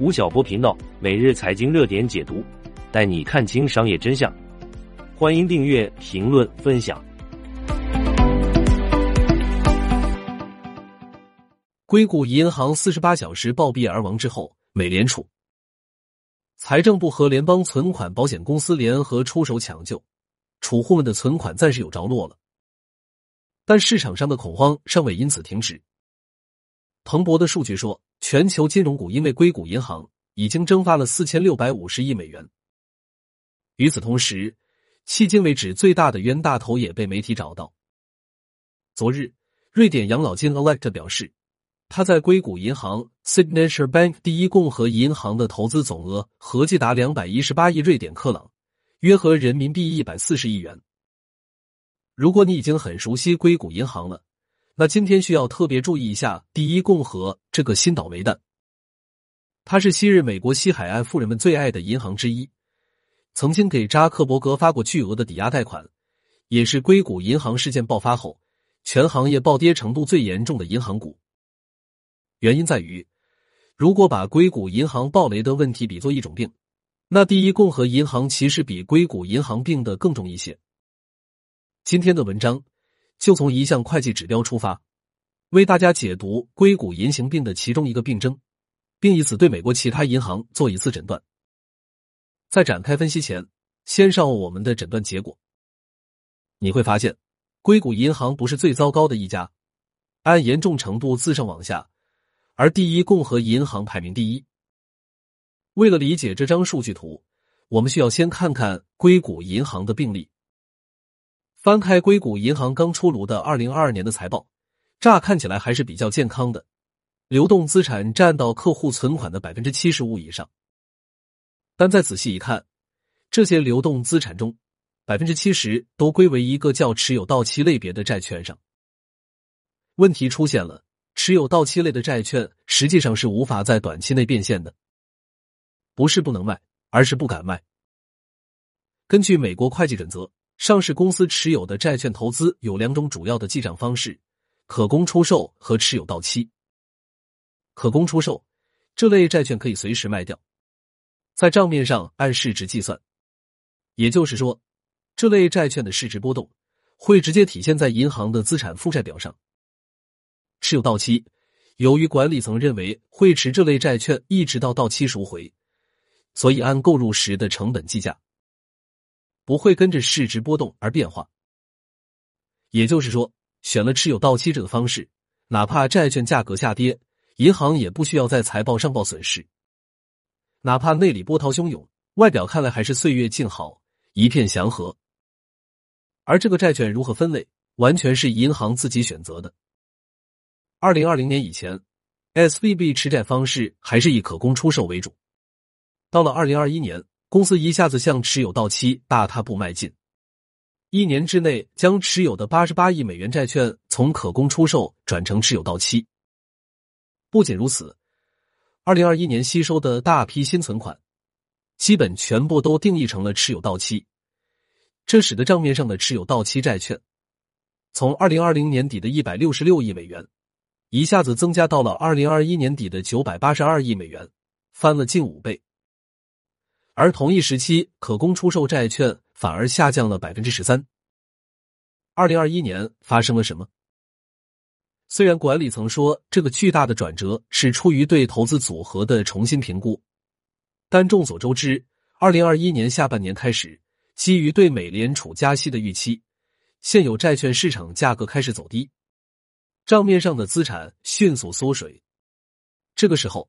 吴晓波频道每日财经热点解读，带你看清商业真相。欢迎订阅、评论、分享。硅谷银行四十八小时暴毙而亡之后，美联储、财政部和联邦存款保险公司联合出手抢救，储户们的存款暂时有着落了，但市场上的恐慌尚未因此停止。彭博的数据说，全球金融股因为硅谷银行已经蒸发了四千六百五十亿美元。与此同时，迄今为止最大的冤大头也被媒体找到。昨日，瑞典养老金 Elect 表示，他在硅谷银行 Signature Bank 第一共和银行的投资总额合计达两百一十八亿瑞典克朗，约合人民币一百四十亿元。如果你已经很熟悉硅谷银行了。那今天需要特别注意一下第一共和这个新倒霉蛋。它是昔日美国西海岸富人们最爱的银行之一，曾经给扎克伯格发过巨额的抵押贷款，也是硅谷银行事件爆发后全行业暴跌程度最严重的银行股。原因在于，如果把硅谷银行暴雷的问题比作一种病，那第一共和银行其实比硅谷银行病的更重一些。今天的文章。就从一项会计指标出发，为大家解读硅谷银行病的其中一个病症，并以此对美国其他银行做一次诊断。在展开分析前，先上我们的诊断结果。你会发现，硅谷银行不是最糟糕的一家，按严重程度自上往下，而第一共和银行排名第一。为了理解这张数据图，我们需要先看看硅谷银行的病例。翻开硅谷银行刚出炉的二零二二年的财报，乍看起来还是比较健康的，流动资产占到客户存款的百分之七十五以上。但再仔细一看，这些流动资产中，百分之七十都归为一个叫持有到期类别的债券上。问题出现了，持有到期类的债券实际上是无法在短期内变现的，不是不能卖，而是不敢卖。根据美国会计准则。上市公司持有的债券投资有两种主要的记账方式：可供出售和持有到期。可供出售这类债券可以随时卖掉，在账面上按市值计算，也就是说，这类债券的市值波动会直接体现在银行的资产负债表上。持有到期，由于管理层认为会持这类债券一直到到期赎回，所以按购入时的成本计价。不会跟着市值波动而变化，也就是说，选了持有到期这个方式，哪怕债券价格下跌，银行也不需要在财报上报损失。哪怕内里波涛汹涌，外表看来还是岁月静好，一片祥和。而这个债券如何分类，完全是银行自己选择的。二零二零年以前，S V B 持债方式还是以可供出售为主，到了二零二一年。公司一下子向持有到期大踏步迈进，一年之内将持有的八十八亿美元债券从可供出售转成持有到期。不仅如此，二零二一年吸收的大批新存款，基本全部都定义成了持有到期，这使得账面上的持有到期债券，从二零二零年底的一百六十六亿美元，一下子增加到了二零二一年底的九百八十二亿美元，翻了近五倍。而同一时期，可供出售债券反而下降了百分之十三。二零二一年发生了什么？虽然管理层说这个巨大的转折是出于对投资组合的重新评估，但众所周知，二零二一年下半年开始，基于对美联储加息的预期，现有债券市场价格开始走低，账面上的资产迅速缩水。这个时候。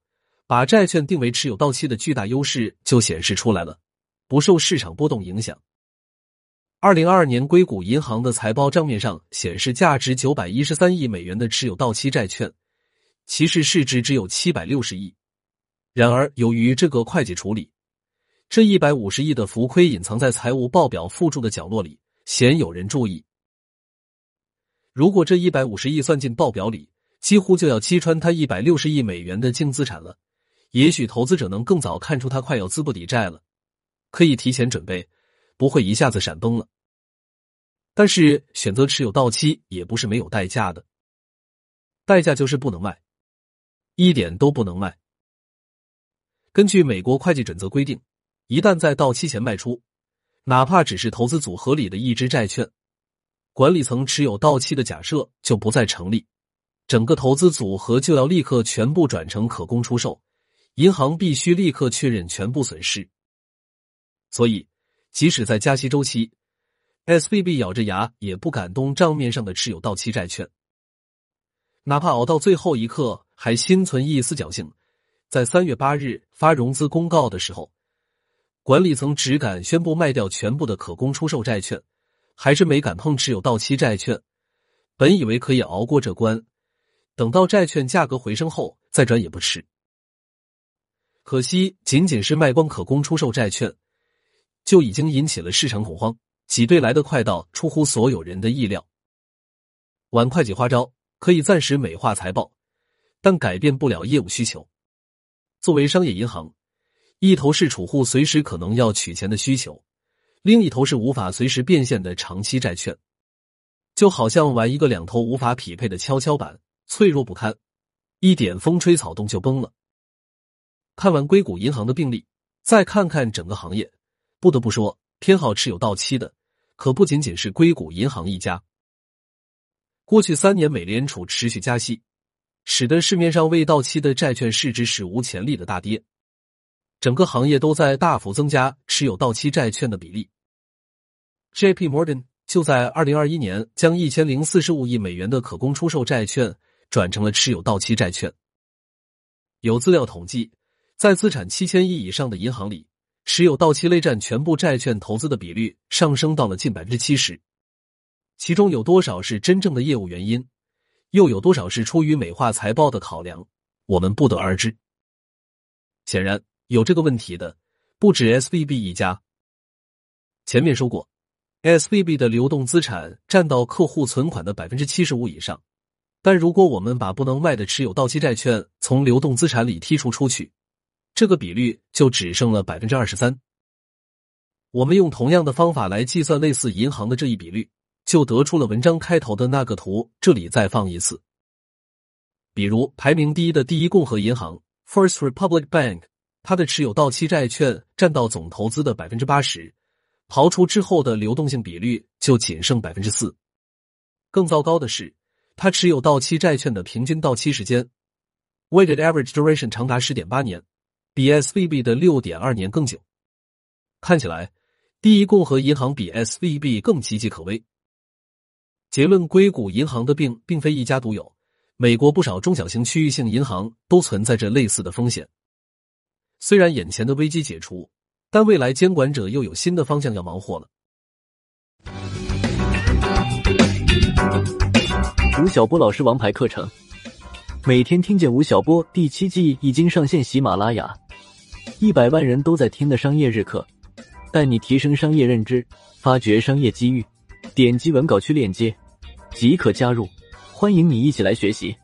把债券定为持有到期的巨大优势就显示出来了，不受市场波动影响。二零二二年硅谷银行的财报账面上显示，价值九百一十三亿美元的持有到期债券，其实市值只有七百六十亿。然而，由于这个会计处理，这一百五十亿的浮亏隐藏在财务报表附注的角落里，鲜有人注意。如果这一百五十亿算进报表里，几乎就要击穿它一百六十亿美元的净资产了。也许投资者能更早看出他快要资不抵债了，可以提前准备，不会一下子闪崩了。但是选择持有到期也不是没有代价的，代价就是不能卖，一点都不能卖。根据美国会计准则规定，一旦在到期前卖出，哪怕只是投资组合里的一只债券，管理层持有到期的假设就不再成立，整个投资组合就要立刻全部转成可供出售，银行必须立刻确认全部损失。所以，即使在加息周期，S B B 咬着牙也不敢动账面上的持有到期债券，哪怕熬到最后一刻还心存一丝侥幸。在三月八日发融资公告的时候，管理层只敢宣布卖掉全部的可供出售债券，还是没敢碰持有到期债券。本以为可以熬过这关，等到债券价格回升后再转也不迟。可惜，仅仅是卖光可供出售债券，就已经引起了市场恐慌，挤兑来的快到出乎所有人的意料。玩会计花招可以暂时美化财报，但改变不了业务需求。作为商业银行，一头是储户随时可能要取钱的需求，另一头是无法随时变现的长期债券，就好像玩一个两头无法匹配的跷跷板，脆弱不堪，一点风吹草动就崩了。看完硅谷银行的病例，再看看整个行业，不得不说，偏好持有到期的可不仅仅是硅谷银行一家。过去三年，美联储持续加息。使得市面上未到期的债券市值史无前例的大跌，整个行业都在大幅增加持有到期债券的比例。J.P. Morgan 就在二零二一年将一千零四十五亿美元的可供出售债券转成了持有到期债券。有资料统计，在资产七千亿以上的银行里，持有到期类占全部债券投资的比率上升到了近百分之七十。其中有多少是真正的业务原因？又有多少是出于美化财报的考量？我们不得而知。显然，有这个问题的不止 S V B 一家。前面说过，S V B 的流动资产占到客户存款的百分之七十五以上。但如果我们把不能卖的持有到期债券从流动资产里剔除出去，这个比率就只剩了百分之二十三。我们用同样的方法来计算类似银行的这一比率。就得出了文章开头的那个图，这里再放一次。比如排名第一的第一共和银行 （First Republic Bank），它的持有到期债券占到总投资的百分之八十，刨除之后的流动性比率就仅剩百分之四。更糟糕的是，它持有到期债券的平均到期时间 （Weighted Average Duration） 长达十点八年，比 S V B 的六点二年更久。看起来，第一共和银行比 S V B 更岌岌可危。结论：硅谷银行的病并非一家独有，美国不少中小型区域性银行都存在着类似的风险。虽然眼前的危机解除，但未来监管者又有新的方向要忙活了。吴晓波老师王牌课程，每天听见吴晓波第七季已经上线喜马拉雅，一百万人都在听的商业日课，带你提升商业认知，发掘商业机遇。点击文稿区链接。即可加入，欢迎你一起来学习。